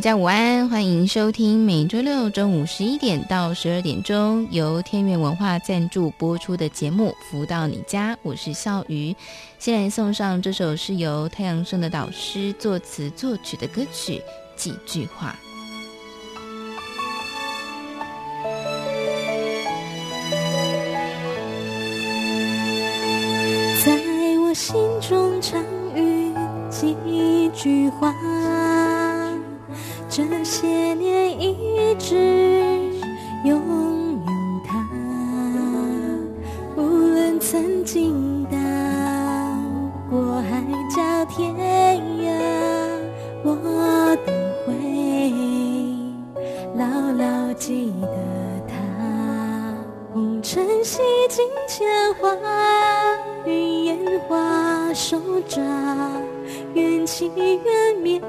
大家午安，欢迎收听每周六中午十一点到十二点钟由天元文化赞助播出的节目《福到你家》，我是笑鱼。先来送上这首是由太阳盛的导师作词作曲的歌曲《几句话》。在我心中常与几句话。这些年一直拥有它，无论曾经到过海角天涯，我都会牢牢记得它。红尘洗尽铅华，云烟花手札，缘起缘灭。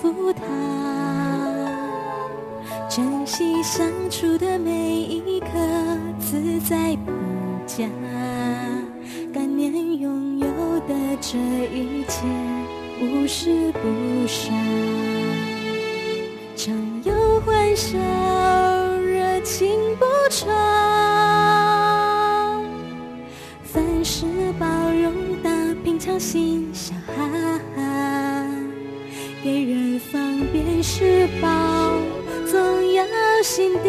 福他，珍惜相处的每一刻，自在不假。感念拥有的这一切，无时不杀。常有欢笑，热情不愁。凡事包容大，平常心笑哈哈。给人方便是宝，总要心底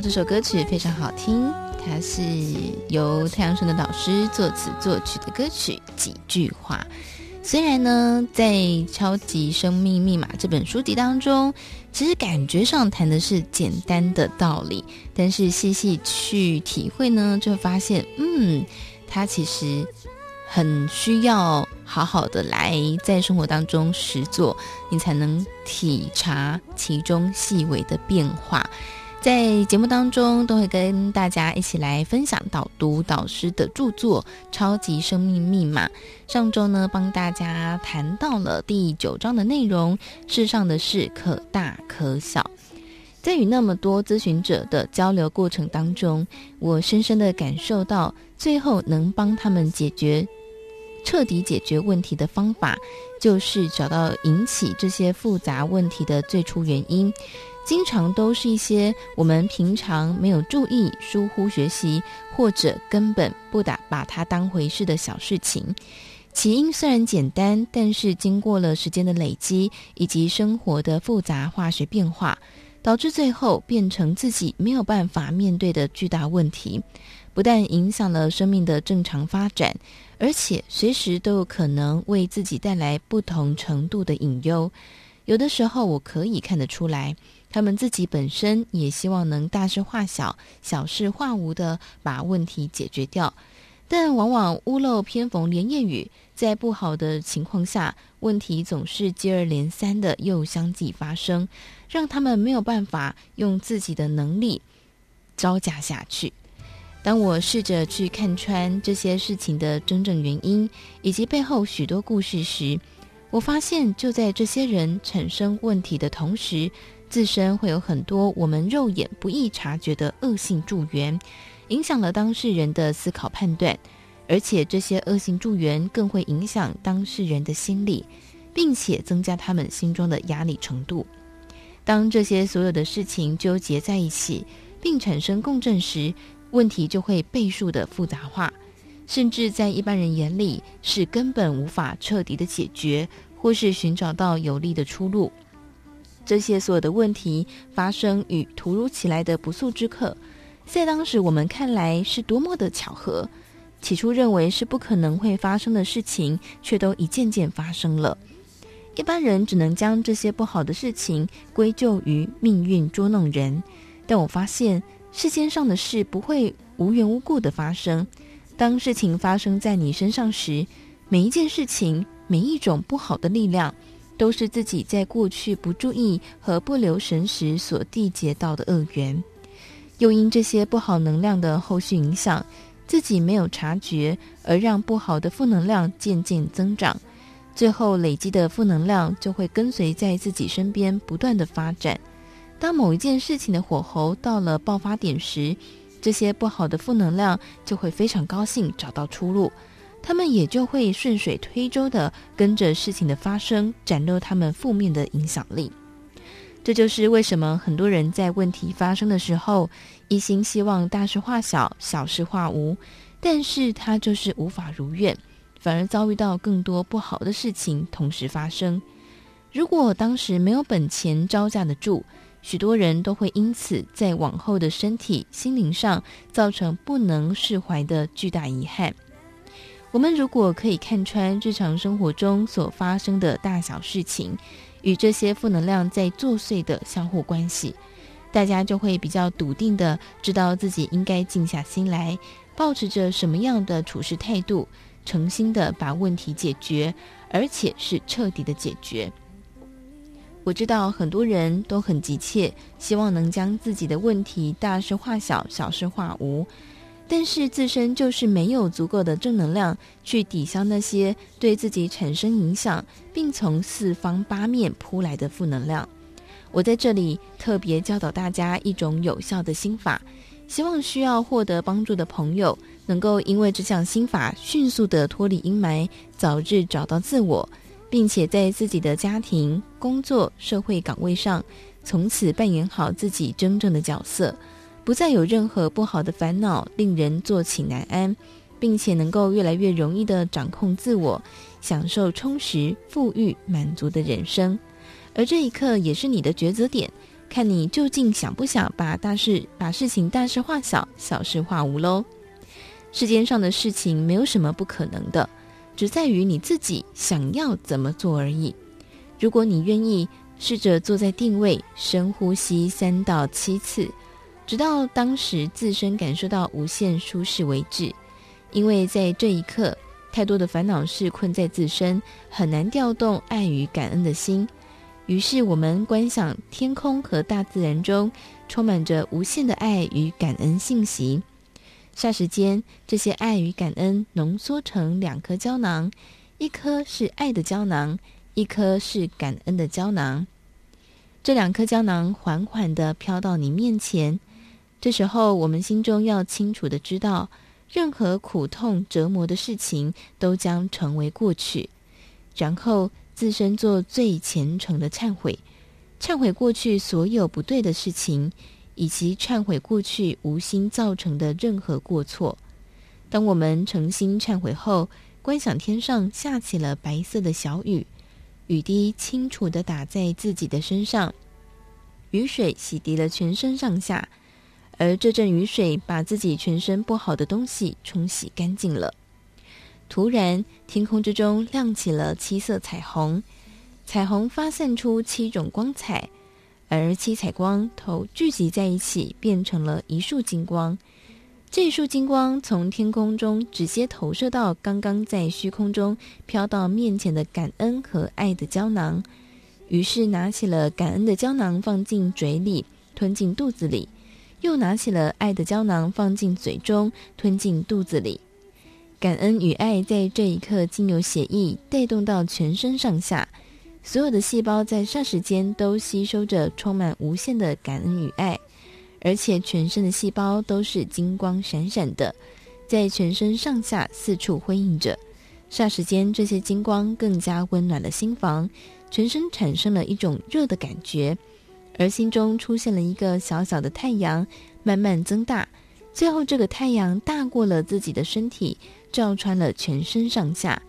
这首歌曲非常好听，它是由太阳神的导师作词作曲的歌曲。几句话，虽然呢，在《超级生命密码》这本书籍当中，其实感觉上谈的是简单的道理，但是细细去体会呢，就会发现，嗯，它其实很需要好好的来在生活当中实作，你才能体察其中细微的变化。在节目当中，都会跟大家一起来分享导读导师的著作《超级生命密码》。上周呢，帮大家谈到了第九章的内容，世上的事可大可小。在与那么多咨询者的交流过程当中，我深深的感受到，最后能帮他们解决、彻底解决问题的方法，就是找到引起这些复杂问题的最初原因。经常都是一些我们平常没有注意、疏忽学习，或者根本不打把它当回事的小事情。起因虽然简单，但是经过了时间的累积以及生活的复杂化学变化，导致最后变成自己没有办法面对的巨大问题。不但影响了生命的正常发展，而且随时都有可能为自己带来不同程度的隐忧。有的时候，我可以看得出来，他们自己本身也希望能大事化小、小事化无的把问题解决掉，但往往屋漏偏逢连夜雨，在不好的情况下，问题总是接二连三的又相继发生，让他们没有办法用自己的能力招架下去。当我试着去看穿这些事情的真正原因，以及背后许多故事时，我发现，就在这些人产生问题的同时，自身会有很多我们肉眼不易察觉的恶性助缘，影响了当事人的思考判断，而且这些恶性助缘更会影响当事人的心理，并且增加他们心中的压力程度。当这些所有的事情纠结在一起，并产生共振时，问题就会倍数的复杂化。甚至在一般人眼里是根本无法彻底的解决，或是寻找到有利的出路。这些所有的问题发生与突如其来的不速之客，在当时我们看来是多么的巧合。起初认为是不可能会发生的事情，却都一件件发生了。一般人只能将这些不好的事情归咎于命运捉弄人，但我发现世间上的事不会无缘无故的发生。当事情发生在你身上时，每一件事情、每一种不好的力量，都是自己在过去不注意和不留神时所缔结到的恶缘。又因这些不好能量的后续影响，自己没有察觉，而让不好的负能量渐渐增长，最后累积的负能量就会跟随在自己身边不断的发展。当某一件事情的火候到了爆发点时，这些不好的负能量就会非常高兴找到出路，他们也就会顺水推舟地跟着事情的发生展露他们负面的影响力。这就是为什么很多人在问题发生的时候，一心希望大事化小、小事化无，但是他就是无法如愿，反而遭遇到更多不好的事情同时发生。如果当时没有本钱招架得住，许多人都会因此在往后的身体、心灵上造成不能释怀的巨大遗憾。我们如果可以看穿日常生活中所发生的大小事情，与这些负能量在作祟的相互关系，大家就会比较笃定地知道自己应该静下心来，保持着什么样的处事态度，诚心地把问题解决，而且是彻底的解决。我知道很多人都很急切，希望能将自己的问题大事化小，小事化无，但是自身就是没有足够的正能量去抵消那些对自己产生影响，并从四方八面扑来的负能量。我在这里特别教导大家一种有效的心法，希望需要获得帮助的朋友能够因为这项心法迅速地脱离阴霾，早日找到自我。并且在自己的家庭、工作、社会岗位上，从此扮演好自己真正的角色，不再有任何不好的烦恼令人坐起难安，并且能够越来越容易地掌控自我，享受充实、富裕、满足的人生。而这一刻也是你的抉择点，看你究竟想不想把大事、把事情大事化小，小事化无喽。世间上的事情没有什么不可能的。只在于你自己想要怎么做而已。如果你愿意试着坐在定位，深呼吸三到七次，直到当时自身感受到无限舒适为止。因为在这一刻，太多的烦恼事困在自身，很难调动爱与感恩的心。于是我们观想天空和大自然中充满着无限的爱与感恩信息。霎时间，这些爱与感恩浓缩成两颗胶囊，一颗是爱的胶囊，一颗是感恩的胶囊。这两颗胶囊缓缓地飘到你面前。这时候，我们心中要清楚地知道，任何苦痛折磨的事情都将成为过去。然后，自身做最虔诚的忏悔，忏悔过去所有不对的事情。以及忏悔过去无心造成的任何过错。当我们诚心忏悔后，观想天上下起了白色的小雨，雨滴清楚地打在自己的身上，雨水洗涤了全身上下。而这阵雨水把自己全身不好的东西冲洗干净了。突然，天空之中亮起了七色彩虹，彩虹发散出七种光彩，而七彩光头聚集在一起，变成了一束金光。这束金光从天空中直接投射到刚刚在虚空中飘到面前的感恩和爱的胶囊，于是拿起了感恩的胶囊放进嘴里，吞进肚子里，又拿起了爱的胶囊放进嘴中，吞进肚子里。感恩与爱在这一刻经由血液带动到全身上下，所有的细胞在霎时间都吸收着充满无限的感恩与爱，而且全身的细胞都是金光闪闪的，在全身上下四处辉映着。霎时间，这些金光更加温暖了心房，全身产生了一种热的感觉，而心中出现了一个小小的太阳，慢慢增大。最后，这个太阳大过了自己的身体，照穿了全身上下。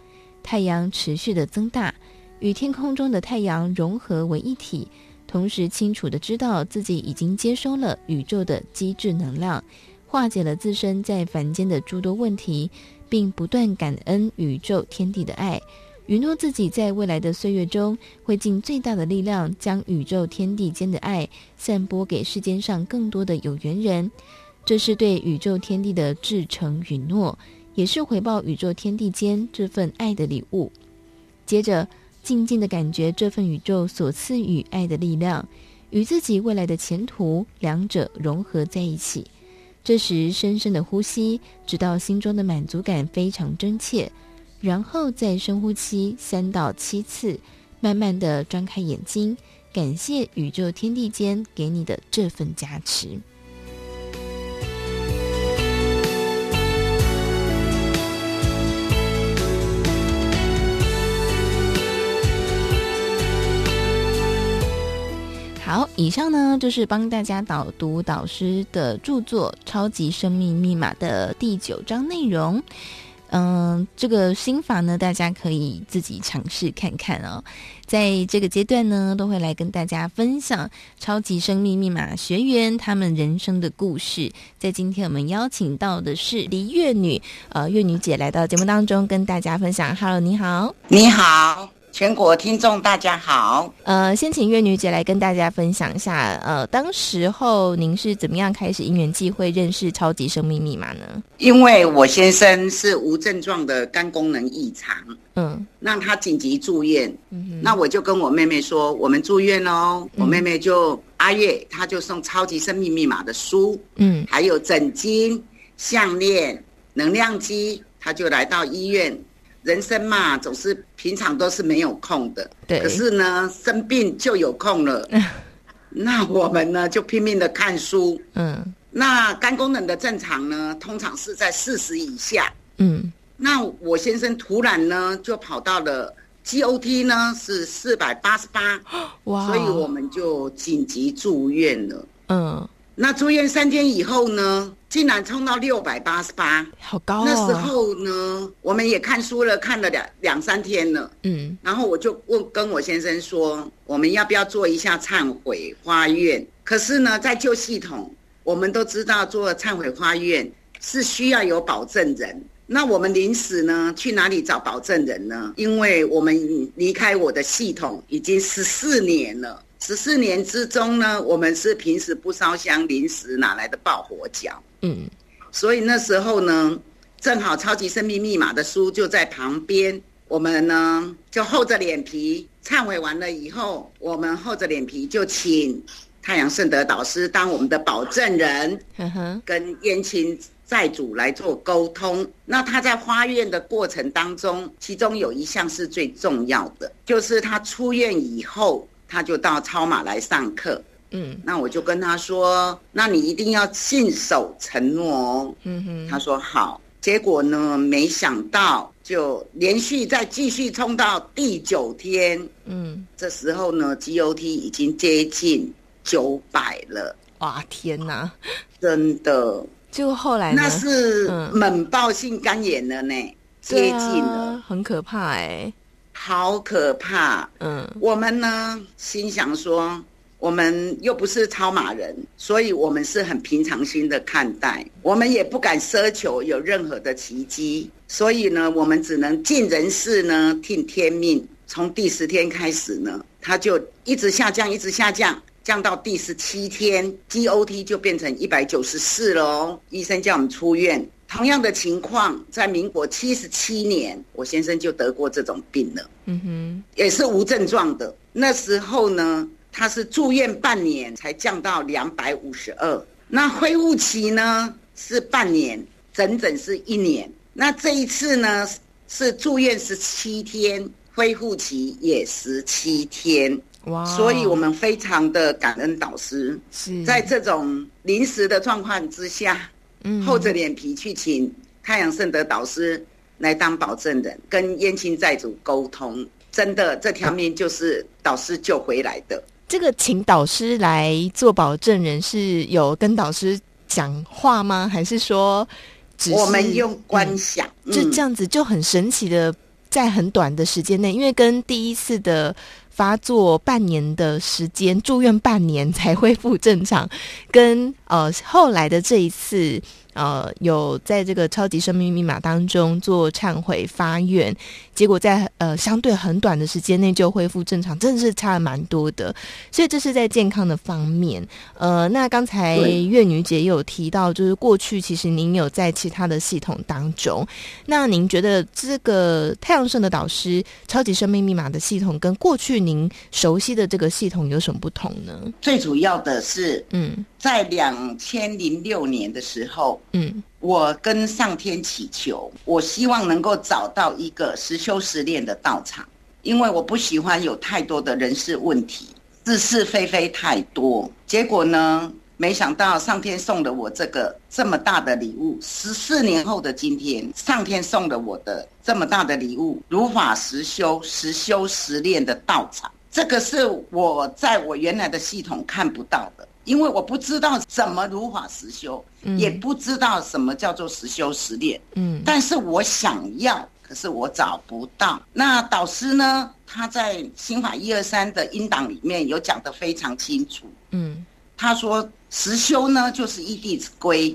太阳持续的增大，与天空中的太阳融合为一体，同时清楚的知道自己已经接收了宇宙的机制能量，化解了自身在凡间的诸多问题，并不断感恩宇宙天地的爱，允诺自己在未来的岁月中会尽最大的力量，将宇宙天地间的爱散播给世间上更多的有缘人。这是对宇宙天地的至诚允诺，也是回报宇宙天地间这份爱的礼物。接着，静静的感觉这份宇宙所赐予爱的力量，与自己未来的前途两者融合在一起。这时，深深的呼吸，直到心中的满足感非常真切，然后再深呼吸三到七次，慢慢的张开眼睛，感谢宇宙天地间给你的这份加持。好，以上呢就是帮大家导读导师的著作《超级生命密码》的第九章内容。嗯，这个心法呢，大家可以自己尝试看看哦。在这个阶段呢，都会来跟大家分享《超级生命密码》学员他们人生的故事。在今天我们邀请到的是黎月女，呃，月女姐来到节目当中跟大家分享。Hello，你好，你好。全国听众大家好，呃，先请月女姐来跟大家分享一下，呃，当时候您是怎么样开始因缘际会认识超级生命密码呢？因为我先生是无症状的肝功能异常，嗯，让他紧急住院，嗯哼，那我就跟我妹妹说，我们住院哦，嗯、我妹妹就阿月，她就送超级生命密码的书，嗯，还有枕巾、项链、能量机，她就来到医院。人生嘛，总是平常都是没有空的，对。可是呢，生病就有空了。那我们呢，就拼命的看书。嗯。那肝功能的正常呢，通常是在四十以下。嗯。那我先生突然呢，就跑到了 GOT 呢是四百八十八。哇。所以我们就紧急住院了。嗯。那住院三天以后呢，竟然冲到六百八十八，好高啊！那时候呢，我们也看书了，看了两两三天了。嗯，然后我就问跟我先生说，我们要不要做一下忏悔花愿？可是呢，在旧系统，我们都知道做忏悔花愿是需要有保证人。那我们临时呢，去哪里找保证人呢？因为我们离开我的系统已经十四年了。十四年之中呢，我们是平时不烧香，临时哪来的爆火脚？嗯，所以那时候呢，正好超级生命密码的书就在旁边，我们呢就厚着脸皮忏悔完了以后，我们厚着脸皮就请太阳圣德导师当我们的保证人，跟燕青债主来做沟通。那他在花愿的过程当中，其中有一项是最重要的，就是他出院以后。他就到超马来上课，嗯，那我就跟他说，那你一定要信守承诺哦，嗯哼，他说好，结果呢，没想到就连续再继续冲到第九天，嗯，这时候呢，GOT 已经接近九百了，哇，天哪，真的，就后来呢，那是猛爆性肝炎了呢，嗯、接近了，啊、很可怕哎、欸。好可怕！嗯，我们呢心想说，我们又不是超马人，所以我们是很平常心的看待，我们也不敢奢求有任何的奇迹，所以呢，我们只能尽人事呢，听天命。从第十天开始呢，它就一直下降，一直下降，降到第十七天，GOT 就变成一百九十四了哦。医生叫我们出院。同样的情况，在民国七十七年，我先生就得过这种病了。嗯哼，也是无症状的。那时候呢，他是住院半年才降到两百五十二。那恢复期呢是半年，整整是一年。那这一次呢是住院十七天。恢复期也十七天，哇！所以我们非常的感恩导师，是在这种临时的状况之下，嗯，厚着脸皮去请太阳圣德导师来当保证人，跟燕青债主沟通，真的这条命就是导师救回来的。这个请导师来做保证人，是有跟导师讲话吗？还是说只是，我们用观想，嗯，就这样子就很神奇的。在很短的时间内，因为跟第一次的发作半年的时间，住院半年才恢复正常，跟呃后来的这一次。呃，有在这个超级生命密码当中做忏悔发愿，结果在呃相对很短的时间内就恢复正常，真的是差了蛮多的。所以这是在健康的方面。呃，那刚才月女姐也有提到，就是过去其实您有在其他的系统当中，那您觉得这个太阳圣的导师超级生命密码的系统跟过去您熟悉的这个系统有什么不同呢？最主要的是，嗯。在两千零六年的时候，嗯，我跟上天祈求，我希望能够找到一个实修实练的道场，因为我不喜欢有太多的人事问题，是是非非太多。结果呢，没想到上天送了我这个这么大的礼物。十四年后的今天，上天送了我的这么大的礼物——如法实修、实修实练的道场。这个是我在我原来的系统看不到的。因为我不知道怎么如法实修，嗯，也不知道什么叫做实修实练，嗯，但是我想要，可是我找不到。那导师呢？他在心法一二三的音档里面有讲得非常清楚，嗯，他说实修呢就是依《弟子规》，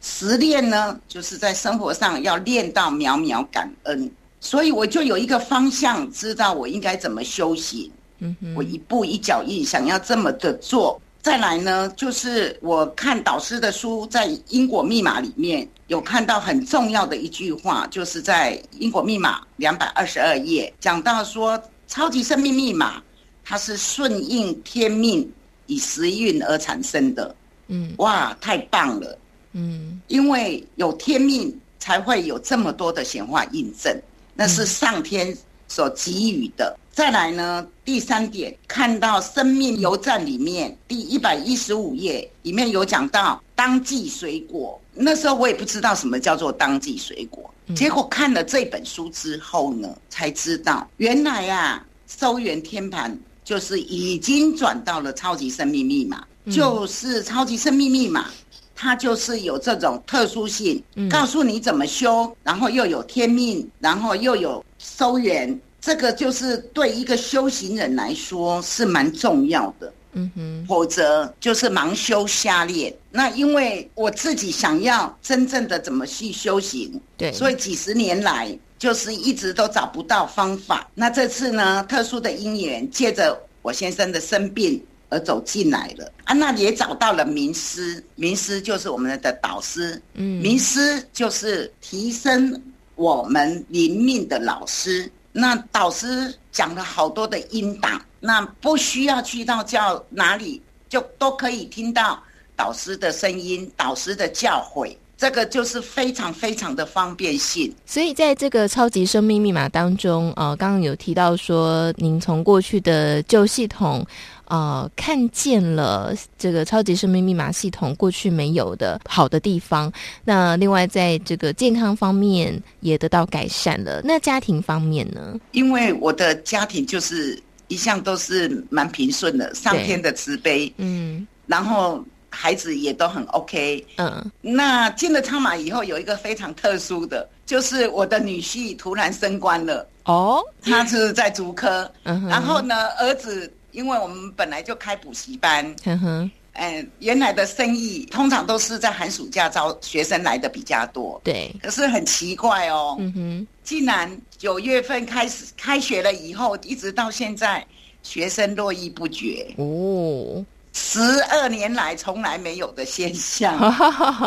实练呢就是在生活上要练到秒秒感恩，所以我就有一个方向，知道我应该怎么修行，嗯，我一步一脚印，想要这么的做。再来呢，就是我看导师的书，在因果密码里面有看到很重要的一句话，就是在因果密码两百二十二页讲到说，超级生命密码它是顺应天命以时运而产生的。嗯，哇，太棒了。嗯，因为有天命才会有这么多的显化印证，那是上天所给予的。再来呢，第三点，看到《生命邮站》里面第一百一十五页里面有讲到当季水果。那时候我也不知道什么叫做当季水果，结果看了这本书之后呢，才知道原来啊，收元天盘就是已经转到了超级生命密码，就是超级生命密码，它就是有这种特殊性，告诉你怎么修，然后又有天命，然后又有收元。这个就是对一个修行人来说是蛮重要的，嗯哼，否则就是盲修瞎练。那因为我自己想要真正的怎么去修行，对，所以几十年来就是一直都找不到方法。那这次呢，特殊的因缘，借着我先生的生病而走进来了啊，那也找到了名师，名师就是我们的导师，嗯，名师就是提升我们灵命的老师。那导师讲了好多的音档，那不需要去到叫哪里，就都可以听到导师的声音、导师的教诲，这个就是非常非常的方便性。所以在这个超级生命密码当中，呃，刚刚有提到说，您从过去的旧系统。呃，看见了这个超级生命密码系统过去没有的好的地方。那另外，在这个健康方面也得到改善了。那家庭方面呢？因为我的家庭就是一向都是蛮平顺的，上天的慈悲。嗯，然后孩子也都很 OK。嗯，那进了超马以后，有一个非常特殊的，就是我的女婿突然升官了。哦，他是在竹科。嗯，然后呢，儿子。因为我们本来就开补习班，嗯哼，嗯，原来的生意通常都是在寒暑假招学生来的比较多，对。可是很奇怪哦，嗯哼，竟然九月份开始开学了以后，一直到现在，学生络绎不绝哦。十二年来从来没有的现象，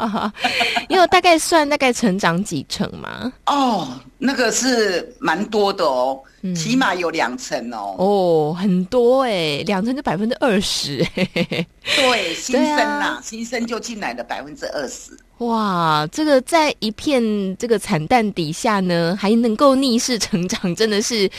因为我大概算大概成长几成嘛？哦，那个是蛮多的哦，嗯、起码有两成哦。哦，很多哎，两成就百分之二十哎。对，新生呐、啊，新生就进来了百分之二十。哇，这个在一片这个惨淡底下呢，还能够逆势成长，真的是。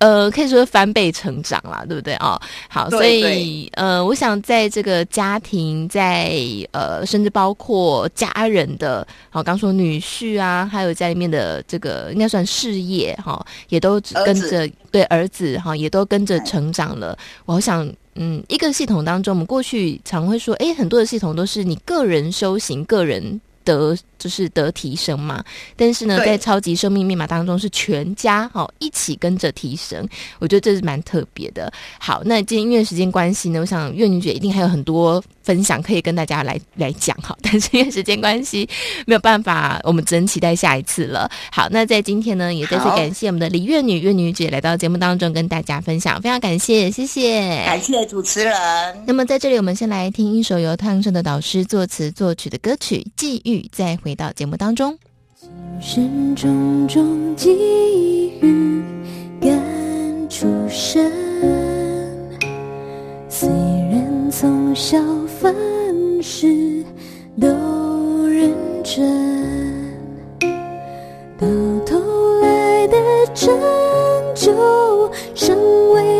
呃，可以说翻倍成长啦，对不对啊、哦？好，所以呃，我想在这个家庭，在呃，甚至包括家人的，好，刚说女婿啊，还有家里面的这个应该算事业哈、哦，也都跟着对儿子哈、哦，也都跟着成长了。我想，嗯，一个系统当中，我们过去常会说，诶，很多的系统都是你个人修行，个人。得就是得提升嘛，但是呢，在超级生命密码当中是全家哈、哦、一起跟着提升，我觉得这是蛮特别的。好，那今天因为时间关系呢，我想月女姐一定还有很多分享可以跟大家来来讲哈，但是因为时间关系没有办法，我们只能期待下一次了。好，那在今天呢，也再次感谢我们的李月女月女姐来到节目当中跟大家分享，非常感谢，谢谢，感谢主持人。那么在这里，我们先来听一首由汤生的导师作词作曲的歌曲《际遇》。再回回到节目当中，今生种种际遇感触深，虽然从小凡事都认真，到头来的成就尚未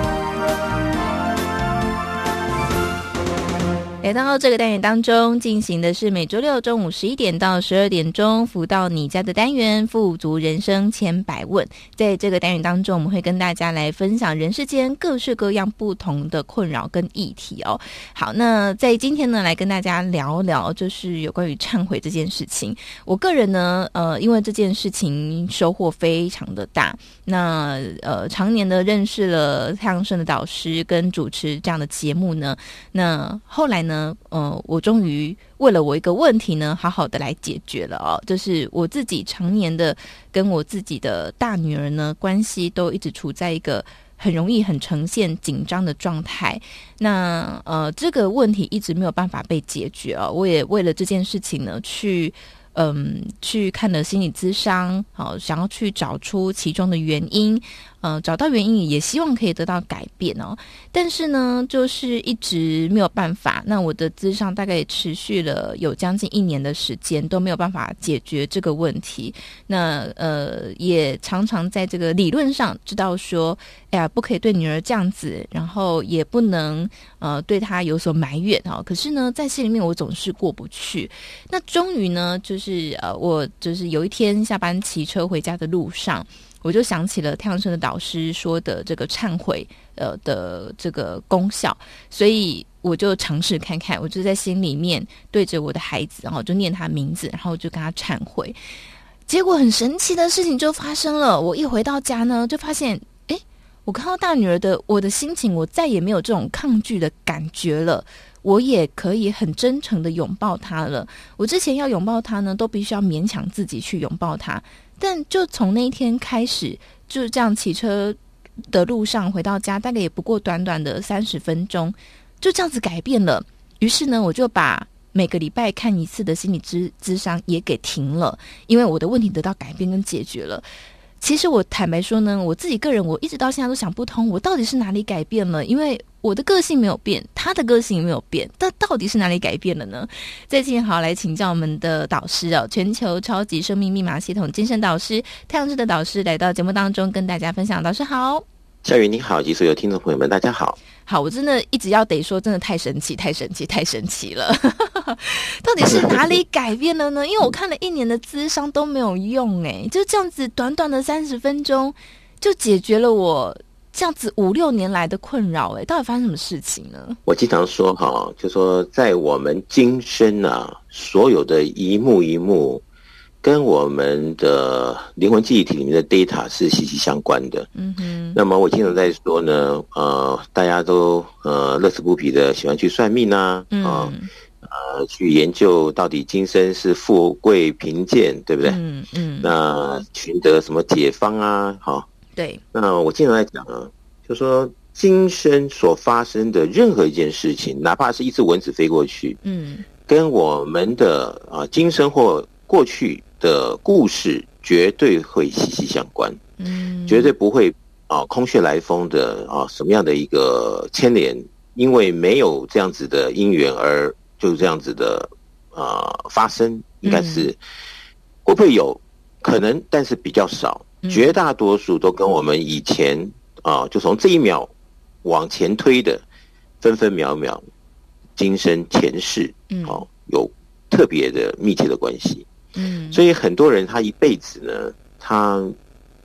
来到这个单元当中，进行的是每周六中午十一点到十二点钟，福到你家的单元“富足人生千百问”。在这个单元当中，我们会跟大家来分享人世间各式各样不同的困扰跟议题哦。好，那在今天呢，来跟大家聊聊，就是有关于忏悔这件事情。我个人呢，呃，因为这件事情收获非常的大，那呃，常年的认识了太阳盛的导师跟主持这样的节目呢，那后来呢，呢，呃，我终于为了我一个问题呢，好好的来解决了哦。就是我自己常年的跟我自己的大女儿呢关系都一直处在一个很容易很呈现紧张的状态。那呃，这个问题一直没有办法被解决啊。我也为了这件事情呢，去。嗯，去看了心理咨商，好，想要去找出其中的原因，嗯，找到原因也希望可以得到改变哦。但是呢，就是一直没有办法。那我的智商大概也持续了有将近一年的时间，都没有办法解决这个问题。那呃，也常常在这个理论上知道说，哎呀，不可以对女儿这样子，然后也不能呃对她有所埋怨啊。可是呢，在心里面我总是过不去。那终于呢，就是呃，我就是有一天下班骑车回家的路上，我就想起了太阳神的导师说的这个忏悔呃的这个功效，所以我就尝试看看，我就在心里面对着我的孩子，然后就念他名字，然后就跟他忏悔。结果很神奇的事情就发生了，我一回到家呢，就发现。我看到大女儿的我的心情，我再也没有这种抗拒的感觉了。我也可以很真诚的拥抱她了。我之前要拥抱她呢，都必须要勉强自己去拥抱她。但就从那一天开始，就是这样骑车的路上回到家，大概也不过短短的三十分钟，就这样子改变了。于是呢，我就把每个礼拜看一次的心理咨咨商也给停了，因为我的问题得到改变跟解决了。其实我坦白说呢，我自己个人我一直到现在都想不通，我到底是哪里改变了？因为我的个性没有变，他的个性也没有变，但到底是哪里改变了呢？最近好来请教我们的导师哦，全球超级生命密码系统精神导师太阳盛德导师来到节目当中跟大家分享。导师好。夏雨你好，及所有听众朋友们，大家好。好，我真的一直要得说，真的太神奇，太神奇，太神奇了。到底是哪里改变了呢？因为我看了一年的咨商都没有用，哎，就这样子短短的三十分钟就解决了我这样子五六年来的困扰，哎，到底发生什么事情呢？我经常说哈，就说在我们今生啊，所有的一幕一幕。跟我们的灵魂记忆体里面的 data 是息息相关的。嗯哼。那么我经常在说呢，呃，大家都呃乐此不疲的喜欢去算命啊，啊、嗯，呃，去研究到底今生是富贵贫贱，对不对？嗯嗯。那寻得什么解方啊？好。对。那我经常在讲啊，就说今生所发生的任何一件事情，哪怕是一只蚊子飞过去，嗯，跟我们的啊今生或过去。的故事绝对会息息相关，嗯，绝对不会啊空穴来风的啊什么样的一个牵连，因为没有这样子的因缘而就这样子的啊发生，应该是会不会有可能，但是比较少，绝大多数都跟我们以前啊就从这一秒往前推的分分秒秒、今生前世，嗯，好有特别的密切的关系。嗯，所以很多人他一辈子呢，他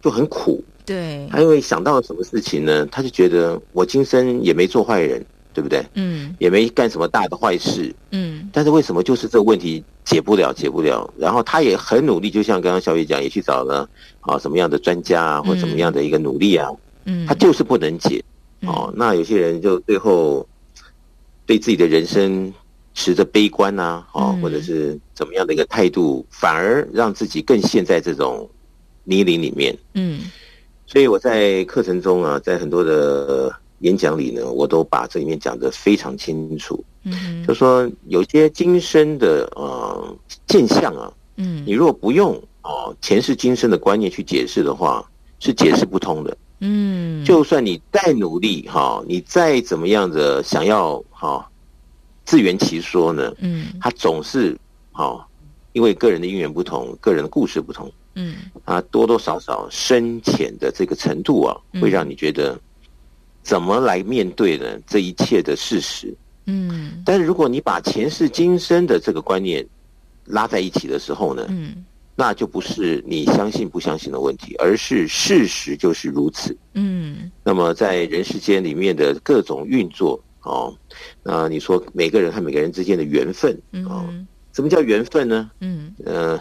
就很苦。对，他因为想到了什么事情呢，他就觉得我今生也没做坏人，对不对？嗯，也没干什么大的坏事。嗯，但是为什么就是这个问题解不了，解不了？然后他也很努力，就像刚刚小雨讲，也去找了啊什么样的专家啊，或怎么样的一个努力啊，嗯，他就是不能解。哦，那有些人就最后对自己的人生。持着悲观呐、啊，哦，或者是怎么样的一个态度，嗯、反而让自己更陷在这种泥泞里面。嗯，所以我在课程中啊，在很多的演讲里呢，我都把这里面讲得非常清楚。嗯，就说有些今生的呃现象啊，嗯，你如果不用哦前世今生的观念去解释的话，是解释不通的。嗯，就算你再努力哈，你再怎么样的想要哈。自圆其说呢，嗯，他总是哦，因为个人的因缘不同，个人的故事不同，嗯，啊，多多少少深浅的这个程度啊，会让你觉得怎么来面对呢？这一切的事实，嗯，但是如果你把前世今生的这个观念拉在一起的时候呢，嗯，那就不是你相信不相信的问题，而是事实就是如此，嗯，那么在人世间里面的各种运作。哦，那你说每个人和每个人之间的缘分，哦，嗯、什么叫缘分呢？嗯，呃，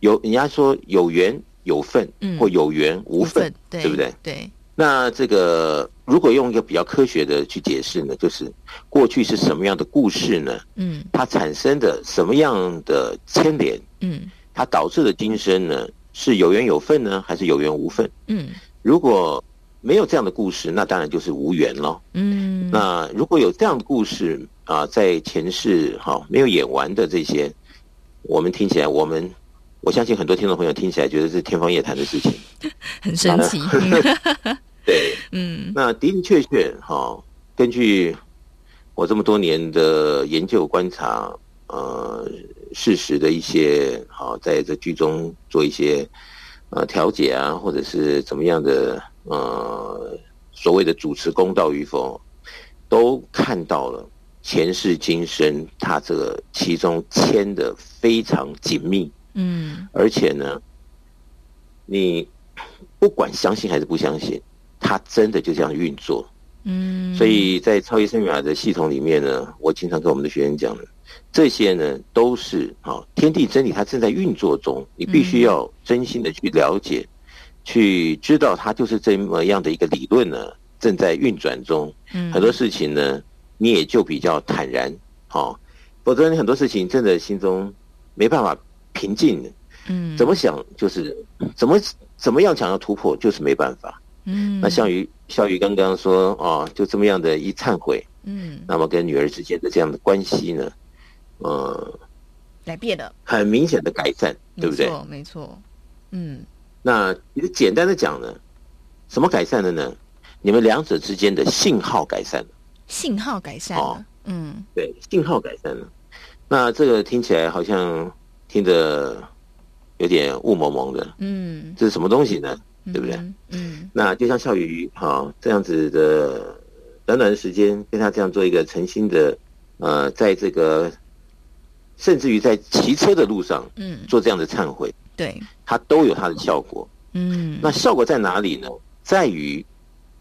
有人家说有缘有份，嗯、或有缘无份，对不对？对。那这个如果用一个比较科学的去解释呢，就是过去是什么样的故事呢？嗯，它产生的什么样的牵连？嗯，它导致的今生呢，是有缘有份呢，还是有缘无份？嗯，如果没有这样的故事，那当然就是无缘了。嗯，那如果有这样的故事啊，在前世哈没有演完的这些，我们听起来，我们我相信很多听众朋友听起来觉得是天方夜谭的事情，很神奇。对，嗯，那的的确确哈，根据我这么多年的研究观察，呃，事实的一些好，在这剧中做一些呃调解啊，或者是怎么样的。呃，所谓的主持公道与否，都看到了前世今生，他这个其中牵的非常紧密，嗯，而且呢，你不管相信还是不相信，他真的就这样运作，嗯，所以在超级生命密码的系统里面呢，我经常跟我们的学员讲的，这些呢都是啊天地真理，它正在运作中，你必须要真心的去了解。去知道它就是这么样的一个理论呢，正在运转中。嗯，很多事情呢，你也就比较坦然，好、哦，否则你很多事情真的心中没办法平静。嗯，怎么想就是怎么怎么样想要突破，就是没办法。嗯，那像于小雨刚刚说啊，就这么样的一忏悔，嗯，那么跟女儿之间的这样的关系呢，呃，改变了，很明显的改善，对不对？没错，没错，嗯。那其实简单的讲呢，什么改善了呢？你们两者之间的信号改善了，信号改善了，哦、嗯，对，信号改善了。那这个听起来好像听得有点雾蒙蒙的，嗯，这是什么东西呢？嗯、对不对？嗯，那就像笑鱼哈这样子的短短的时间，跟他这样做一个诚心的，呃，在这个甚至于在骑车的路上，嗯，做这样的忏悔。对，它都有它的效果。嗯，那效果在哪里呢？在于，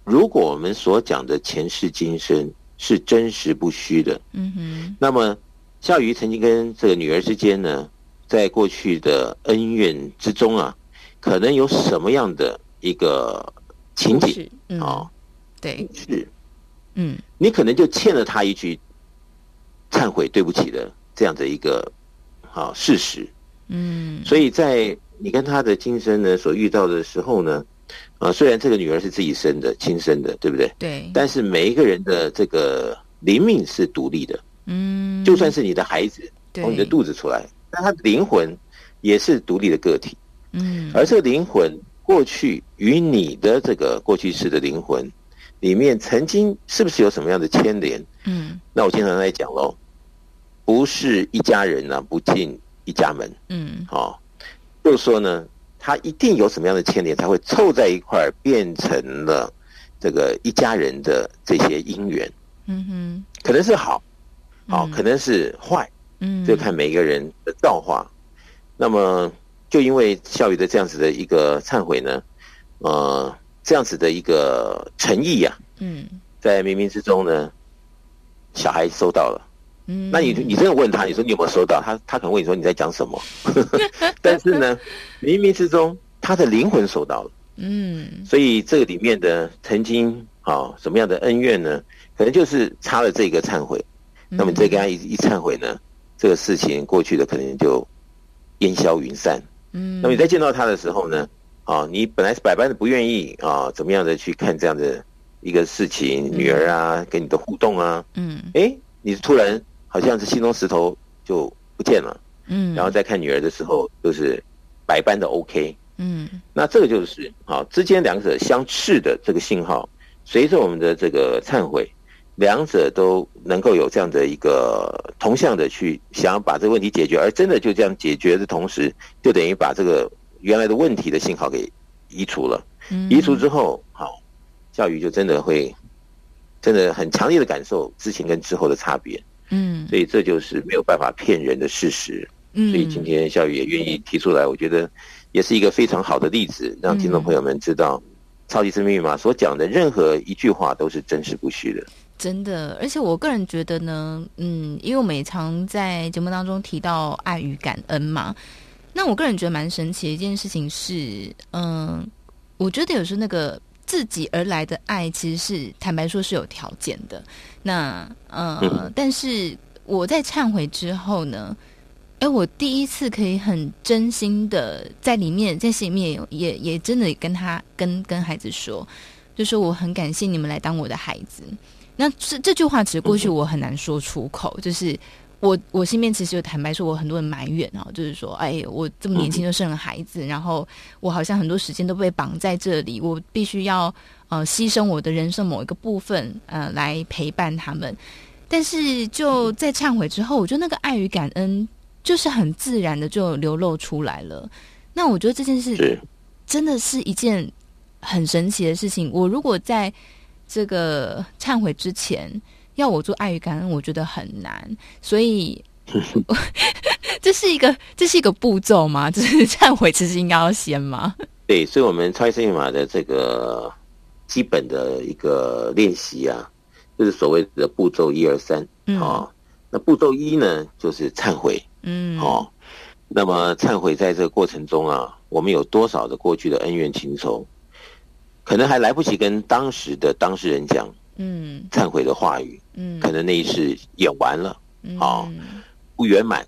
如果我们所讲的前世今生是真实不虚的，嗯哼，那么夏雨曾经跟这个女儿之间呢，在过去的恩怨之中啊，可能有什么样的一个情景？啊？哦、对，是，嗯，你可能就欠了他一句忏悔、对不起的这样的一个好事实。嗯，所以在你跟他的今生呢所遇到的时候呢，啊，虽然这个女儿是自己生的，亲生的，对不对？对。但是每一个人的这个灵命是独立的，嗯，就算是你的孩子从你的肚子出来，但他的灵魂也是独立的个体，嗯。而这个灵魂过去与你的这个过去式的灵魂里面，曾经是不是有什么样的牵连？嗯，那我经常在讲喽，不是一家人呢，不进。一家门，嗯，好、哦，就是说呢，他一定有什么样的牵连，才会凑在一块儿，变成了这个一家人的这些因缘，嗯哼，可能是好，好、哦，可能是坏，嗯，就看每一个人的造化。那么，就因为孝宇的这样子的一个忏悔呢，呃，这样子的一个诚意呀、啊，嗯，在冥冥之中呢，小孩收到了。嗯，那你你真的问他，你说你有没有收到？他他可能问你说你在讲什么？但是呢，冥冥之中他的灵魂收到了。嗯，所以这个里面的曾经啊、哦、什么样的恩怨呢？可能就是差了这个忏悔。那么你再跟他一一忏悔呢，这个事情过去的可能就烟消云散。嗯，那么你再见到他的时候呢，啊、哦，你本来是百般的不愿意啊、哦，怎么样的去看这样的一个事情？女儿啊，跟你的互动啊，嗯，哎，你是突然。好像是心中石头就不见了，嗯，然后再看女儿的时候，就是百般的 OK，嗯，那这个就是啊，之间两者相斥的这个信号，随着我们的这个忏悔，两者都能够有这样的一个同向的去想要把这个问题解决，而真的就这样解决的同时，就等于把这个原来的问题的信号给移除了，嗯，移除之后，好，教育就真的会真的很强烈的感受之前跟之后的差别。嗯，所以这就是没有办法骗人的事实。嗯，所以今天小雨也愿意提出来，我觉得也是一个非常好的例子，让听众朋友们知道，超级生命密码所讲的任何一句话都是真实不虚的。真的，而且我个人觉得呢，嗯，因为我们也常在节目当中提到爱与感恩嘛，那我个人觉得蛮神奇的一件事情是，嗯，我觉得有时候那个。自己而来的爱，其实是坦白说是有条件的。那呃，但是我在忏悔之后呢，哎，我第一次可以很真心的在里面，在心里面也也真的跟他跟跟孩子说，就说我很感谢你们来当我的孩子。那这这句话其实过去我很难说出口，就是。我我心里面其实有坦白说，我很多人埋怨啊，就是说，哎，我这么年轻就生了孩子，然后我好像很多时间都被绑在这里，我必须要呃牺牲我的人生某一个部分呃来陪伴他们。但是就在忏悔之后，我觉得那个爱与感恩就是很自然的就流露出来了。那我觉得这件事真的是一件很神奇的事情。我如果在这个忏悔之前。要我做爱与感恩，我觉得很难，所以 这是一个这是一个步骤吗？就是忏悔，其实应该要先吗？对，所以，我们超级生命密码的这个基本的一个练习啊，就是所谓的步骤一二三。嗯，哦，那步骤一呢，就是忏悔。嗯，哦，那么忏悔在这个过程中啊，我们有多少的过去的恩怨情仇，可能还来不及跟当时的当事人讲。嗯，忏悔的话语，嗯，可能那一世演完了，嗯，哦，不圆满。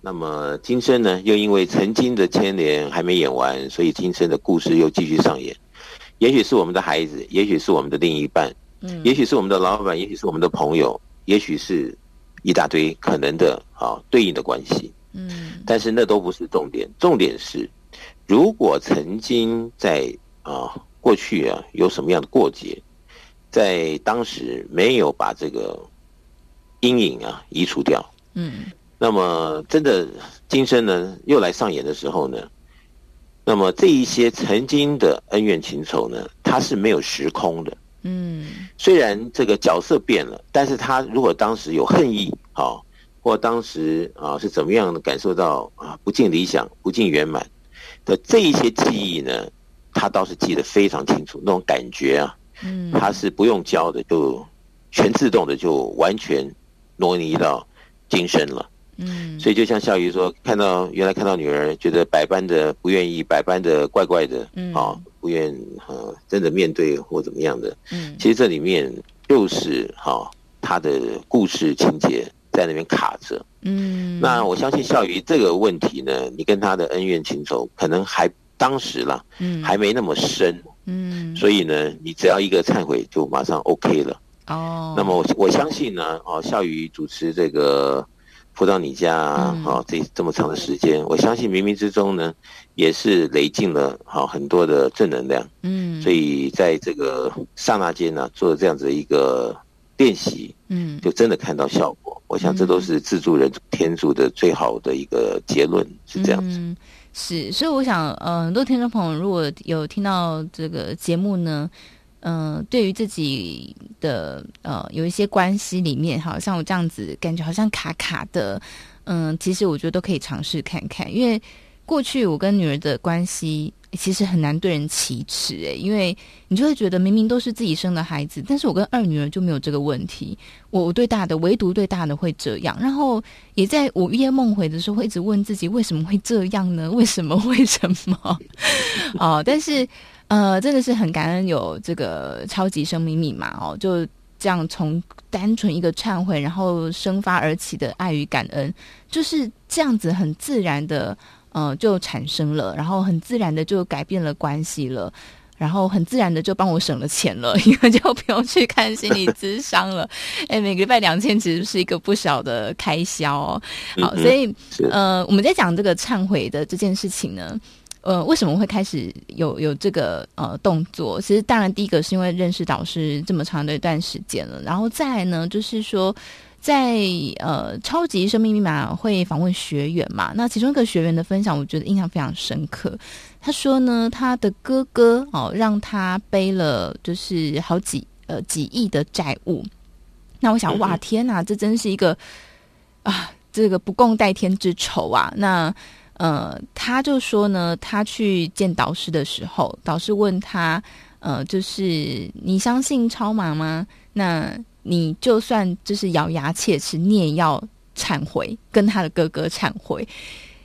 那么今生呢，又因为曾经的牵连还没演完，所以今生的故事又继续上演。也许是我们的孩子，也许是我们的另一半，嗯，也许是我们的老板，也许是我们的朋友，也许是一大堆可能的啊对应的关系，嗯，但是那都不是重点，重点是，如果曾经在啊过去啊有什么样的过节。在当时没有把这个阴影啊移除掉，嗯，那么真的今生呢又来上演的时候呢，那么这一些曾经的恩怨情仇呢，它是没有时空的，嗯，虽然这个角色变了，但是他如果当时有恨意啊，或当时啊是怎么样的感受到啊不尽理想、不尽圆满的这一些记忆呢，他倒是记得非常清楚，那种感觉啊。嗯，他是不用教的，就全自动的就完全挪移到今生了。嗯，所以就像孝瑜说，看到原来看到女儿，觉得百般的不愿意，百般的怪怪的，嗯，啊，不愿啊，真的面对或怎么样的。嗯，其实这里面就是哈，他的故事情节在那边卡着。嗯，那我相信孝瑜这个问题呢，你跟他的恩怨情仇可能还当时啦，嗯，还没那么深。嗯，所以呢，你只要一个忏悔，就马上 OK 了。哦，那么我我相信呢，哦，夏雨主持这个辅导你家哦，这这么长的时间，我相信冥冥之中呢，也是累进了好、哦、很多的正能量。嗯，所以在这个刹那间呢，做这样子一个练习，嗯，就真的看到效果。我想这都是自助人天助的最好的一个结论，是这样子。嗯是，所以我想，呃，很多听众朋友如果有听到这个节目呢，嗯、对于自己的呃有一些关系里面，好像我这样子感觉好像卡卡的，嗯、其实我觉得都可以尝试看看，因为过去我跟女儿的关系。其实很难对人启齿诶，因为你就会觉得明明都是自己生的孩子，但是我跟二女儿就没有这个问题。我我对大的，唯独对大的会这样。然后也在午夜梦回的时候，会一直问自己为什么会这样呢？为什么？为什么？哦，但是呃，真的是很感恩有这个超级生命密码哦，就这样从单纯一个忏悔，然后生发而起的爱与感恩，就是这样子很自然的。嗯、呃，就产生了，然后很自然的就改变了关系了，然后很自然的就帮我省了钱了，因为就不用去看心理咨商了。哎，每个礼拜两千其实是一个不小的开销哦。好，所以呃，我们在讲这个忏悔的这件事情呢，呃，为什么会开始有有这个呃动作？其实当然第一个是因为认识导师这么长的一段时间了，然后再来呢，就是说。在呃，超级生命密码会访问学员嘛？那其中一个学员的分享，我觉得印象非常深刻。他说呢，他的哥哥哦，让他背了就是好几呃几亿的债务。那我想，哇，天哪，这真是一个 啊，这个不共戴天之仇啊！那呃，他就说呢，他去见导师的时候，导师问他，呃，就是你相信超码吗？那你就算就是咬牙切齿，你也要忏悔，跟他的哥哥忏悔。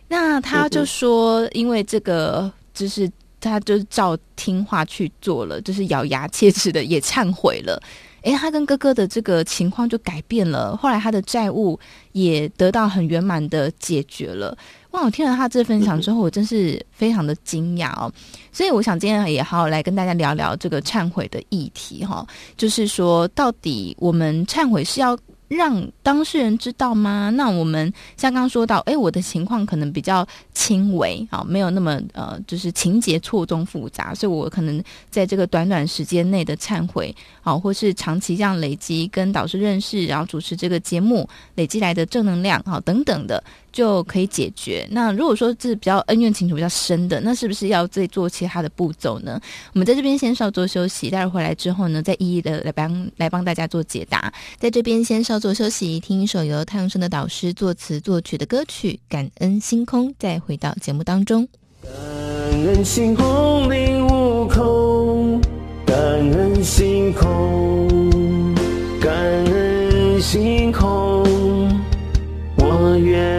那他就说，因为这个就是他就是照听话去做了，就是咬牙切齿的也忏悔了。诶，他跟哥哥的这个情况就改变了，后来他的债务也得到很圆满的解决了。哇！我听了他这分享之后，我真是非常的惊讶哦。所以我想今天也好好来跟大家聊聊这个忏悔的议题哈，就是说到底我们忏悔是要。让当事人知道吗？那我们像刚刚说到，哎，我的情况可能比较轻微，啊，没有那么呃，就是情节错综复杂，所以我可能在这个短短时间内的忏悔，啊，或是长期这样累积跟导师认识，然后主持这个节目累积来的正能量，啊，等等的。就可以解决。那如果说这是比较恩怨情仇比较深的，那是不是要再做其他的步骤呢？我们在这边先稍作休息，待会回来之后呢，再一一的来帮来帮大家做解答。在这边先稍作休息，听一首由太阳盛德导师作词作曲的歌曲《感恩星空》，再回到节目当中。感恩星空领悟空，感恩星空，感恩星空，我愿。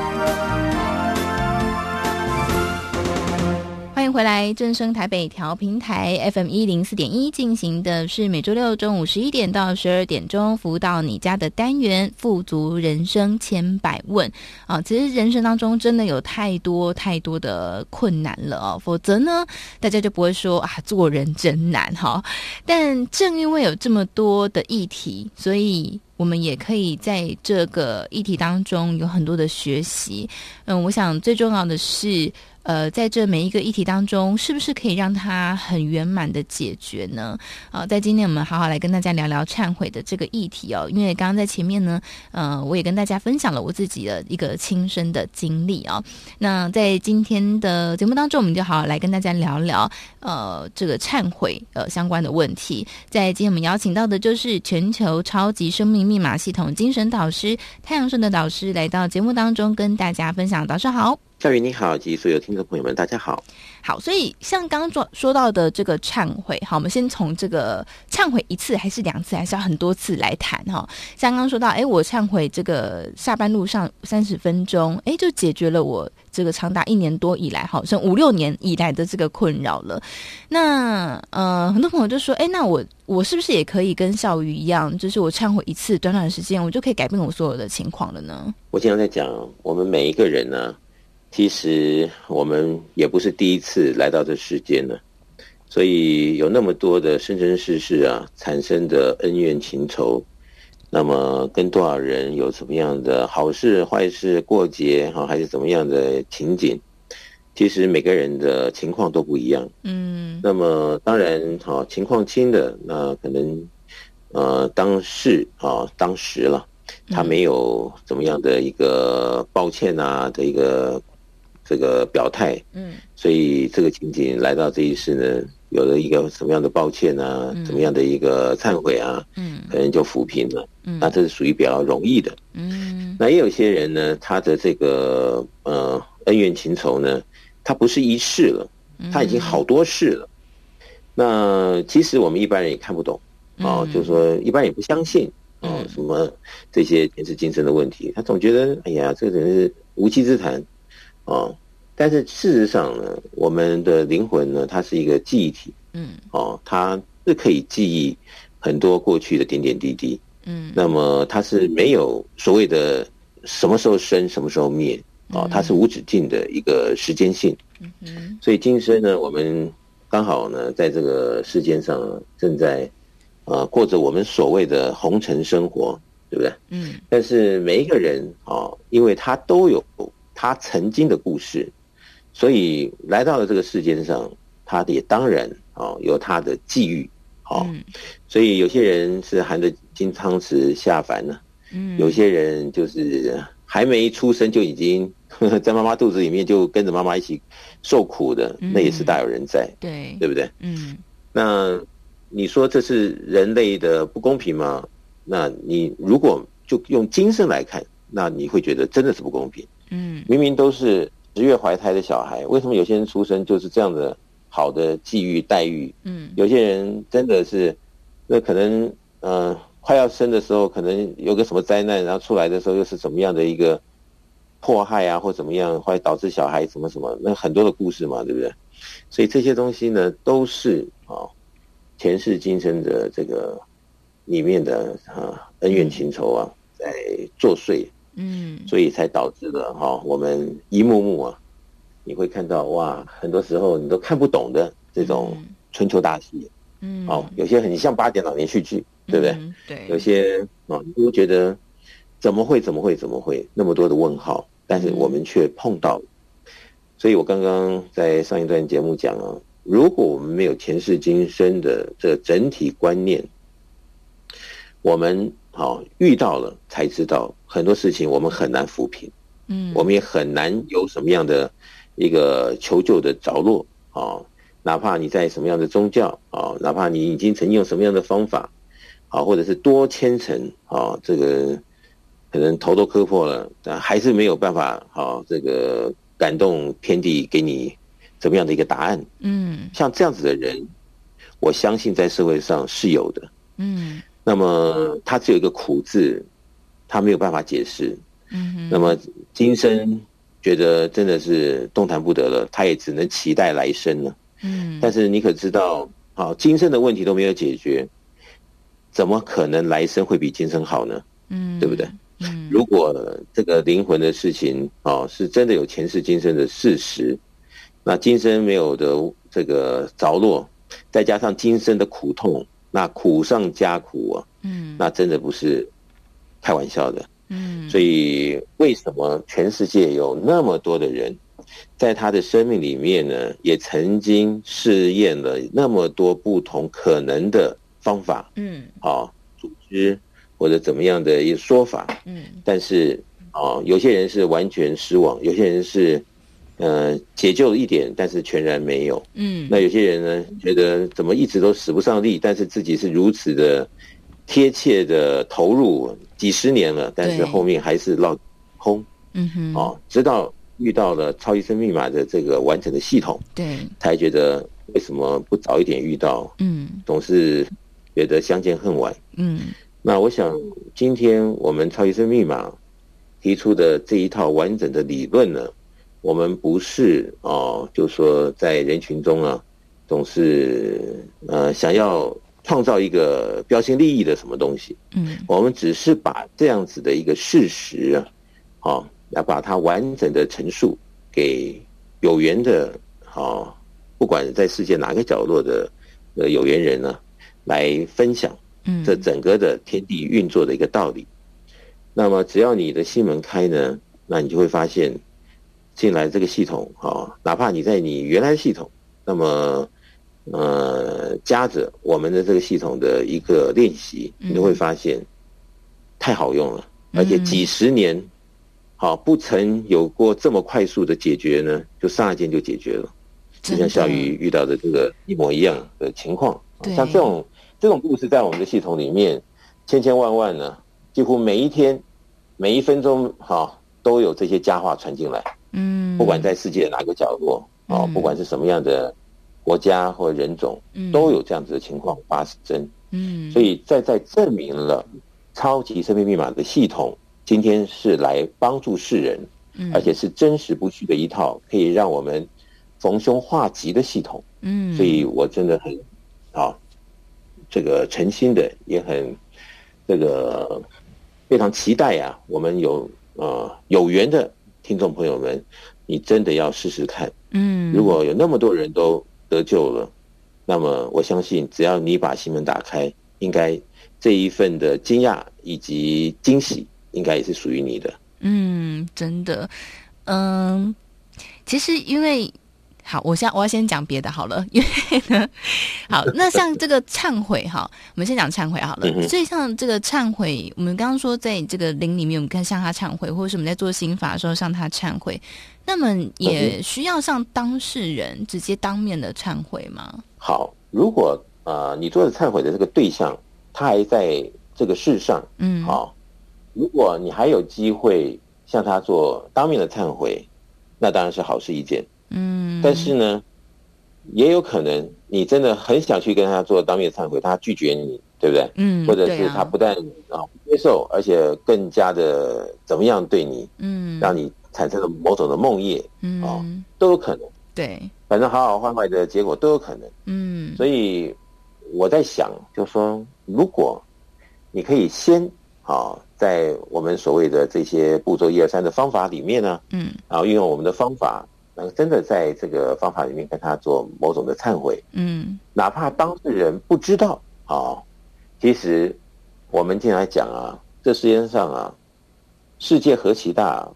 回来，正声台北调频台 FM 一零四点一进行的是每周六中午十一点到十二点钟服务到你家的单元“富足人生千百问”啊。其实人生当中真的有太多太多的困难了哦，否则呢，大家就不会说啊，做人真难哈。但正因为有这么多的议题，所以我们也可以在这个议题当中有很多的学习。嗯，我想最重要的是。呃，在这每一个议题当中，是不是可以让它很圆满的解决呢？啊，在今天我们好好来跟大家聊聊忏悔的这个议题哦。因为刚刚在前面呢，呃，我也跟大家分享了我自己的一个亲身的经历啊。那在今天的节目当中，我们就好好来跟大家聊聊呃这个忏悔呃相关的问题。在今天我们邀请到的就是全球超级生命密码系统精神导师太阳盛德导师来到节目当中跟大家分享。导师好。小雨你好，及所有听众朋友们，大家好。好，所以像刚刚说说到的这个忏悔，好，我们先从这个忏悔一次还是两次，还是要很多次来谈哈。像刚刚说到，哎，我忏悔这个下班路上三十分钟，哎，就解决了我这个长达一年多以来，好像五六年以来的这个困扰了。那呃，很多朋友就说，哎，那我我是不是也可以跟小鱼一样，就是我忏悔一次，短短的时间，我就可以改变我所有的情况了呢？我经常在讲，我们每一个人呢。其实我们也不是第一次来到这世间了，所以有那么多的生生世世啊产生的恩怨情仇，那么跟多少人有什么样的好事坏事过节哈，还是怎么样的情景，其实每个人的情况都不一样。嗯，那么当然哈，情况轻的那可能呃当事啊当时了，他没有怎么样的一个抱歉啊的一个。这个表态，嗯，所以这个情景来到这一世呢，有了一个什么样的抱歉啊，怎么样的一个忏悔啊，嗯，可能就抚平了，嗯，那这是属于比较容易的，嗯，那也有些人呢，他的这个呃恩怨情仇呢，他不是一世了，他已经好多世了，那其实我们一般人也看不懂，啊，就是说一般也不相信，啊，什么这些前世今生的问题，他总觉得，哎呀，这个人是无稽之谈。哦，但是事实上呢，我们的灵魂呢，它是一个记忆体，嗯，哦，它是可以记忆很多过去的点点滴滴，嗯，那么它是没有所谓的什么时候生，什么时候灭，哦，它是无止境的一个时间性，嗯嗯，所以今生呢，我们刚好呢，在这个世间上正在呃过着我们所谓的红尘生活，对不对？嗯，但是每一个人哦，因为他都有。他曾经的故事，所以来到了这个世间上，他也当然啊有他的际遇，好，所以有些人是含着金汤匙下凡呢，嗯，有些人就是还没出生就已经 在妈妈肚子里面就跟着妈妈一起受苦的，嗯、那也是大有人在，对，对不对？嗯，那你说这是人类的不公平吗？那你如果就用今生来看，那你会觉得真的是不公平。嗯，明明都是十月怀胎的小孩，为什么有些人出生就是这样的好的际遇待遇？嗯，有些人真的是，那可能嗯、呃，快要生的时候可能有个什么灾难，然后出来的时候又是怎么样的一个迫害啊，或怎么样，会导致小孩什么什么，那很多的故事嘛，对不对？所以这些东西呢，都是啊前世今生的这个里面的啊恩怨情仇啊在作祟。嗯，所以才导致了哈、哦，我们一幕幕啊，你会看到哇，很多时候你都看不懂的这种春秋大戏，嗯，哦，有些很像八点老连续剧，对不对？嗯、对，有些哦，你都觉得怎么会，怎么会，怎么会那么多的问号？但是我们却碰到了，所以我刚刚在上一段节目讲啊，如果我们没有前世今生的这整体观念，我们。好，遇到了才知道很多事情，我们很难抚平，嗯，我们也很难有什么样的一个求救的着落啊。哪怕你在什么样的宗教啊，哪怕你已经曾经用什么样的方法啊，或者是多虔诚啊，这个可能头都磕破了，但还是没有办法啊，这个感动天地给你怎么样的一个答案？嗯，像这样子的人，我相信在社会上是有的，嗯。那么他只有一个苦字，他没有办法解释。嗯哼。那么今生觉得真的是动弹不得了，他也只能期待来生了。嗯。但是你可知道，好，今生的问题都没有解决，怎么可能来生会比今生好呢？嗯，对不对？嗯。如果这个灵魂的事情，哦，是真的有前世今生的事实，那今生没有的这个着落，再加上今生的苦痛。那苦上加苦啊，嗯，那真的不是开玩笑的，嗯，所以为什么全世界有那么多的人，在他的生命里面呢，也曾经试验了那么多不同可能的方法，嗯，啊，组织或者怎么样的一个说法，嗯，但是啊，有些人是完全失望，有些人是。呃，解救了一点，但是全然没有。嗯，那有些人呢，觉得怎么一直都使不上力，但是自己是如此的贴切的投入几十年了，但是后面还是落空。嗯哼，哦，直到遇到了超级生密码的这个完整的系统，对，才觉得为什么不早一点遇到？嗯，总是觉得相见恨晚。嗯，那我想今天我们超级生密码提出的这一套完整的理论呢，我们不是哦，就说在人群中啊，总是呃想要创造一个标新立异的什么东西。嗯，我们只是把这样子的一个事实啊，哦，要把它完整的陈述给有缘的，啊，不管在世界哪个角落的呃有缘人呢，啊，来分享。嗯，这整个的天地运作的一个道理。那么只要你的心门开呢，那你就会发现。进来这个系统啊，哪怕你在你原来系统，那么呃，加着我们的这个系统的一个练习，你就会发现太好用了，而且几十年好不曾有过这么快速的解决呢，就刹那间就解决了，就像小雨遇到的这个一模一样的情况。像这种这种故事在我们的系统里面千千万万呢，几乎每一天每一分钟哈都有这些佳话传进来。嗯，不管在世界哪个角落，哦，不管是什么样的国家或人种，都有这样子的情况发生。嗯，所以在在证明了超级生命密码的系统，今天是来帮助世人，而且是真实不虚的一套，可以让我们逢凶化吉的系统。嗯，所以我真的很，啊，这个诚心的也很，这个非常期待啊，我们有呃有缘的。听众朋友们，你真的要试试看。嗯，如果有那么多人都得救了，那么我相信，只要你把心门打开，应该这一份的惊讶以及惊喜，应该也是属于你的。嗯，真的，嗯，其实因为。好，我先我要先讲别的好了，因为呢，好，那像这个忏悔哈，我们先讲忏悔好了。嗯、所以像这个忏悔，我们刚刚说在这个灵里面，我们看向他忏悔，或者是我们在做心法的时候向他忏悔，那么也需要向当事人直接当面的忏悔吗？好，如果呃你做的忏悔的这个对象他还在这个世上，嗯，好，如果你还有机会向他做当面的忏悔，那当然是好事一件。嗯，但是呢，也有可能你真的很想去跟他做当面忏悔，他拒绝你，对不对？嗯，或者是他不但啊不接受，而且更加的怎么样对你，嗯，让你产生了某种的梦魇，嗯，哦，都有可能。对，反正好好坏坏的结果都有可能。嗯，所以我在想，就说如果你可以先啊，在我们所谓的这些步骤一二三的方法里面呢，嗯，然后运用我们的方法。真的在这个方法里面跟他做某种的忏悔，嗯，哪怕当事人不知道啊、哦，其实我们经常讲啊，这世界上啊，世界何其大，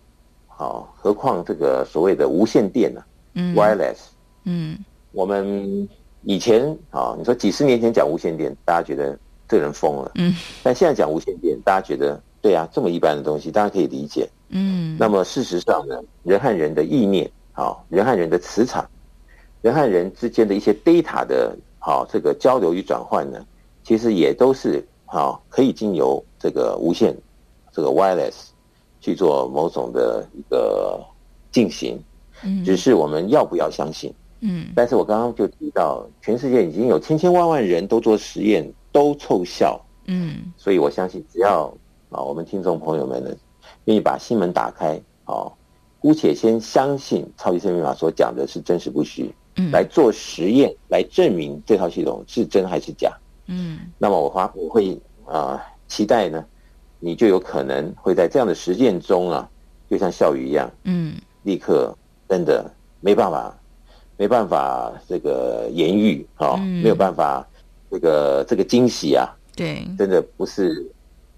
好、哦，何况这个所谓的无线电呢、啊？嗯，wireless，嗯，我们以前啊、哦，你说几十年前讲无线电，大家觉得这人疯了，嗯，但现在讲无线电，大家觉得对啊，这么一般的东西，大家可以理解，嗯，那么事实上呢，人和人的意念。好，人和人的磁场，人和人之间的一些 data 的，好这个交流与转换呢，其实也都是好可以经由这个无线，这个 wireless 去做某种的一个进行，嗯，只是我们要不要相信，嗯，但是我刚刚就提到，全世界已经有千千万万人都做实验，都凑效，嗯，所以我相信，只要啊，我们听众朋友们呢，愿意把心门打开，好。姑且先相信超级生命密码所讲的是真实不虚，嗯，来做实验来证明这套系统是真还是假，嗯，那么我花我会啊、呃、期待呢，你就有可能会在这样的实践中啊，就像笑语一样，嗯，立刻真的没办法，没办法这个言喻啊，哦嗯、没有办法这个这个惊喜啊，对，真的不是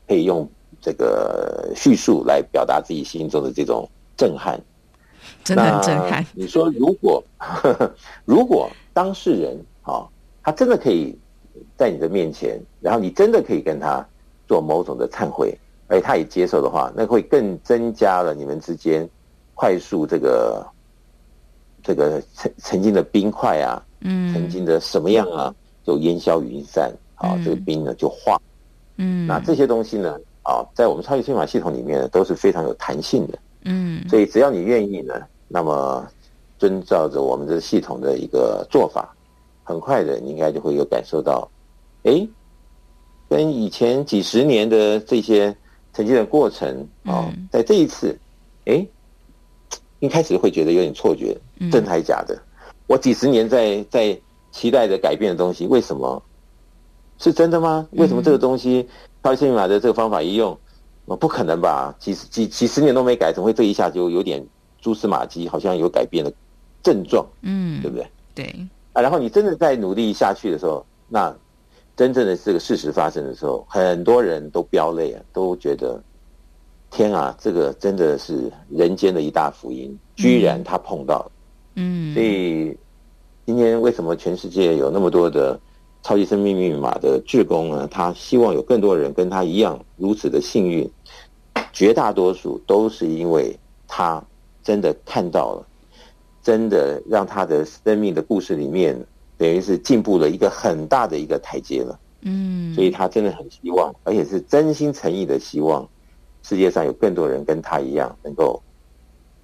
可以用这个叙述来表达自己心中的这种。震撼，真的很震撼。你说，如果呵呵 如果当事人啊、哦，他真的可以在你的面前，然后你真的可以跟他做某种的忏悔，而且他也接受的话，那会更增加了你们之间快速这个这个曾曾经的冰块啊，嗯，曾经的什么样啊，就烟消云散，啊、哦，这个冰呢就化，嗯，那这些东西呢，啊、哦，在我们超级密码系统里面呢，都是非常有弹性的。嗯，所以只要你愿意呢，那么遵照着我们这系统的一个做法，很快的你应该就会有感受到，哎，跟以前几十年的这些曾经的过程啊，在这一次，哎，一开始会觉得有点错觉，真的还是假的？我几十年在在期待着改变的东西，为什么是真的吗？为什么这个东西超级密码的这个方法一用？不可能吧？几十几几十年都没改，怎么会这一下就有点蛛丝马迹，好像有改变的症状？嗯，对不对？对啊。然后你真的在努力下去的时候，那真正的这个事实发生的时候，很多人都飙泪啊，都觉得天啊，这个真的是人间的一大福音，居然他碰到了。嗯，所以今天为什么全世界有那么多的？超级生命密码的志工呢，他希望有更多人跟他一样如此的幸运，绝大多数都是因为他真的看到了，真的让他的生命的故事里面，等于是进步了一个很大的一个台阶了。嗯，所以他真的很希望，而且是真心诚意的希望，世界上有更多人跟他一样，能够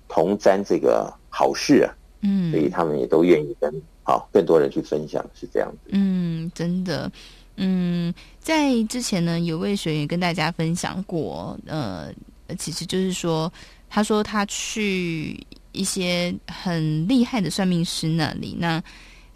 同沾这个好事啊。嗯，所以他们也都愿意跟。好，更多人去分享是这样子。嗯，真的，嗯，在之前呢，有位学员跟大家分享过，呃，其实就是说，他说他去一些很厉害的算命师那里，那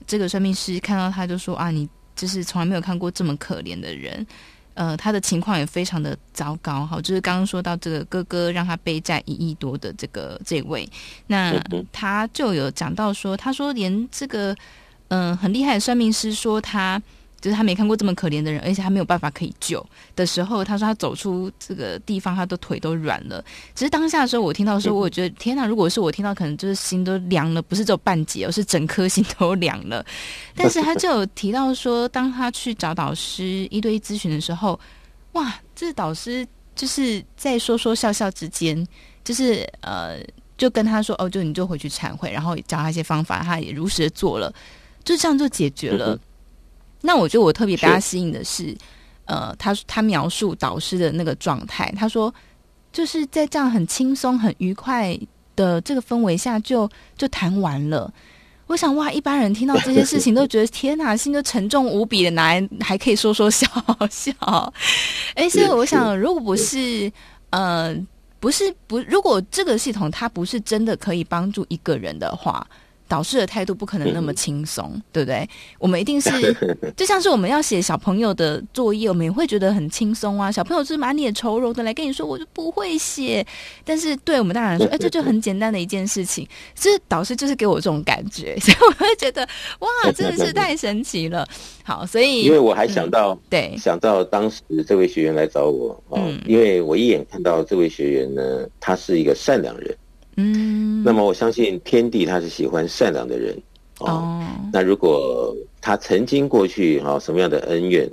这个算命师看到他就说啊，你就是从来没有看过这么可怜的人。呃，他的情况也非常的糟糕，好，就是刚刚说到这个哥哥让他背债一亿多的这个这位，那他就有讲到说，他说连这个嗯、呃、很厉害的算命师说他就是他没看过这么可怜的人，而且他没有办法可以救的时候，他说他走出这个地方，他的腿都软了。只是当下的时候，我听到的时候，我觉得天哪！如果是我听到，可能就是心都凉了，不是只有半截，而是整颗心都凉了。但是他就有提到说，当他去找导师一对一咨询的时候，哇，这导师就是在说说笑笑之间，就是呃，就跟他说哦，就你就回去忏悔，然后教他一些方法，他也如实的做了，就这样就解决了。那我觉得我特别被他吸引的是，是呃，他他描述导师的那个状态，他说就是在这样很轻松、很愉快的这个氛围下就，就就谈完了。我想哇，一般人听到这些事情都觉得 天哪，心就沉重无比的，拿来还可以说说笑笑。哎，所以我想，如果不是呃，不是不，如果这个系统它不是真的可以帮助一个人的话。导师的态度不可能那么轻松，嗯、对不对？我们一定是 就像是我们要写小朋友的作业，我们也会觉得很轻松啊。小朋友是满脸愁容的来跟你说，我就不会写。但是对我们大人来说，哎，这就很简单的一件事情。其实导师就是给我这种感觉，所以我会觉得哇，真的是太神奇了。好，所以因为我还想到，嗯、对，想到当时这位学员来找我啊，嗯、因为我一眼看到这位学员呢，他是一个善良人。嗯，那么我相信天地他是喜欢善良的人哦。哦，那如果他曾经过去哈、哦、什么样的恩怨，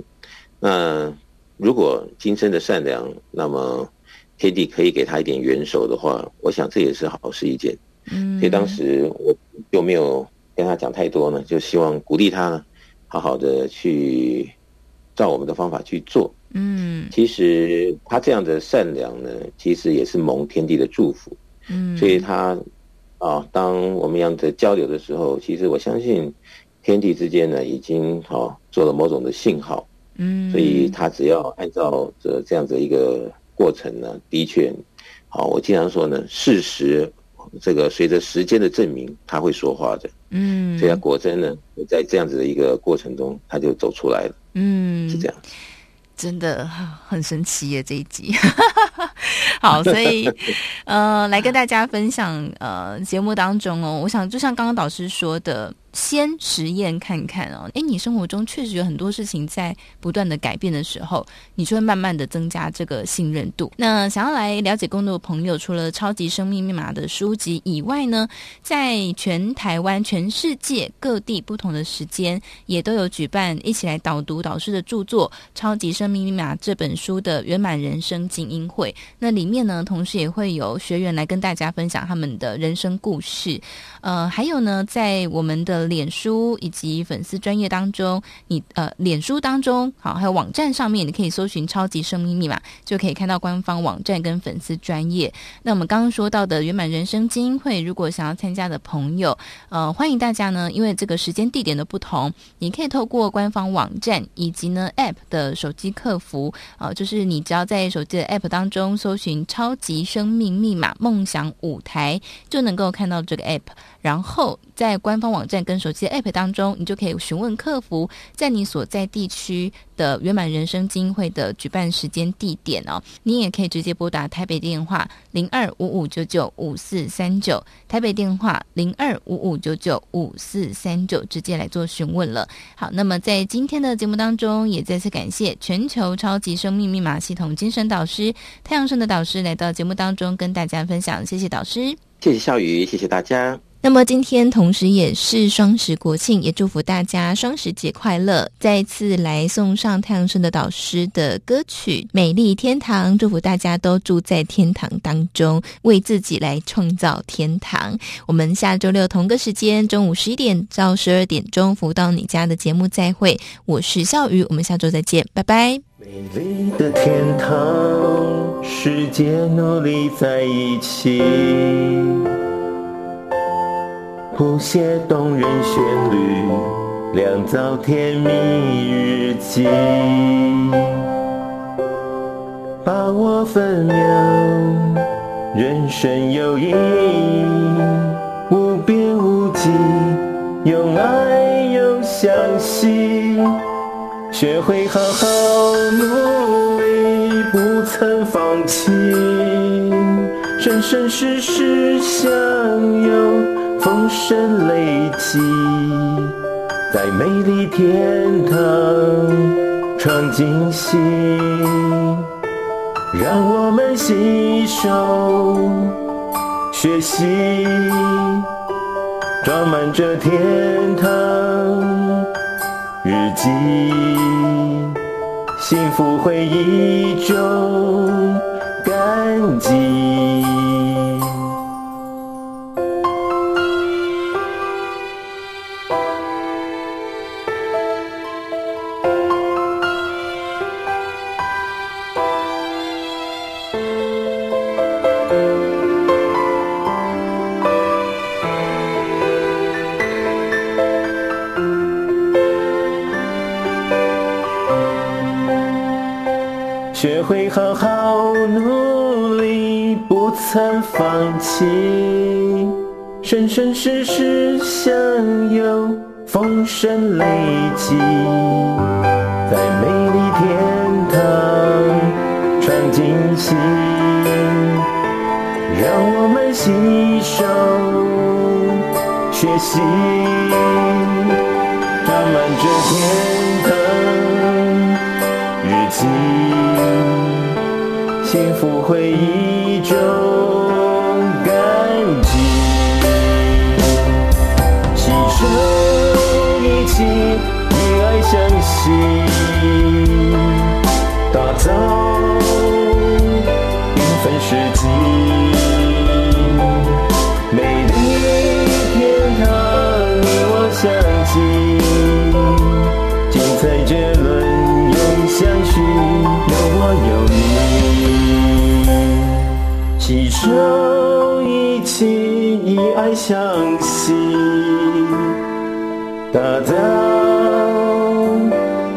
那如果今生的善良，那么天地可以给他一点援手的话，我想这也是好事一件。嗯，所以当时我就没有跟他讲太多呢，就希望鼓励他呢好好的去照我们的方法去做。嗯，其实他这样的善良呢，其实也是蒙天地的祝福。嗯，所以他啊，当我们这样子交流的时候，其实我相信天地之间呢，已经好、啊、做了某种的信号。嗯，所以他只要按照这这样子一个过程呢，的确，好、啊，我经常说呢，事实这个随着时间的证明，他会说话的。嗯，所以他果真呢，在这样子的一个过程中，他就走出来了。嗯，是这样。真的很神奇耶！这一集，好，所以呃，来跟大家分享呃，节目当中哦，我想就像刚刚导师说的。先实验看看哦，诶，你生活中确实有很多事情在不断的改变的时候，你就会慢慢的增加这个信任度。那想要来了解更多的朋友，除了《超级生命密码》的书籍以外呢，在全台湾、全世界各地不同的时间，也都有举办一起来导读导师的著作《超级生命密码》这本书的圆满人生精英会。那里面呢，同时也会有学员来跟大家分享他们的人生故事。呃，还有呢，在我们的脸书以及粉丝专页当中，你呃，脸书当中好，还有网站上面，你可以搜寻“超级生命密码”，就可以看到官方网站跟粉丝专页。那我们刚刚说到的圆满人生精英会，如果想要参加的朋友，呃，欢迎大家呢，因为这个时间地点的不同，你可以透过官方网站以及呢 App 的手机客服，呃，就是你只要在手机的 App 当中搜寻“超级生命密码梦想舞台”，就能够看到这个 App。然后在官方网站跟手机 App 当中，你就可以询问客服，在你所在地区的圆满人生精英会的举办时间地点哦。你也可以直接拨打台北电话零二五五九九五四三九，台北电话零二五五九九五四三九，直接来做询问了。好，那么在今天的节目当中，也再次感谢全球超级生命密码系统精神导师太阳盛的导师来到节目当中跟大家分享，谢谢导师，谢谢笑宇，谢谢大家。那么今天同时也是双十国庆，也祝福大家双十节快乐！再一次来送上太阳盛的导师的歌曲《美丽天堂》，祝福大家都住在天堂当中，为自己来创造天堂。我们下周六同个时间，中午十一点到十二点钟，福到你家的节目再会。我是笑瑜，我们下周再见，拜拜。美丽的天堂，世界努力在一起。谱写动人旋律，酿造甜蜜日记，把握分秒，人生有意义，无边无际，用爱又相信，学会好好努力，不曾放弃，生生世世相拥。丰盛累积，在美丽天堂创惊喜，让我们携手学习，装满着天堂日记，幸福回忆中感激。曾放弃，生生世世相拥，风声雷起，在美丽天堂创惊喜，让我们携手学习，装满着天堂日记。幸福回忆中感激，携手一起以爱相系，打造缤纷世纪，美丽天堂你我相继，精彩绝伦永相续，有我有你。携手一起，以爱相惜，打造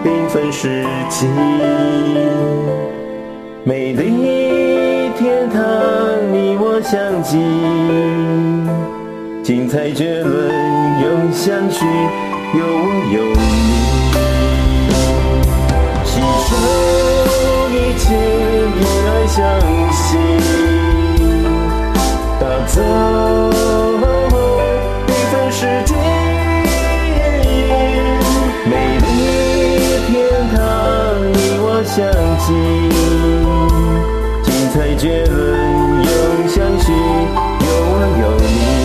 缤纷世纪，美丽天堂你我相继，精彩绝伦永相聚，有我有你，携手一起，以爱相惜。走，缤纷世界，美丽天堂，你我相亲，精彩绝伦，又相续，有我有你。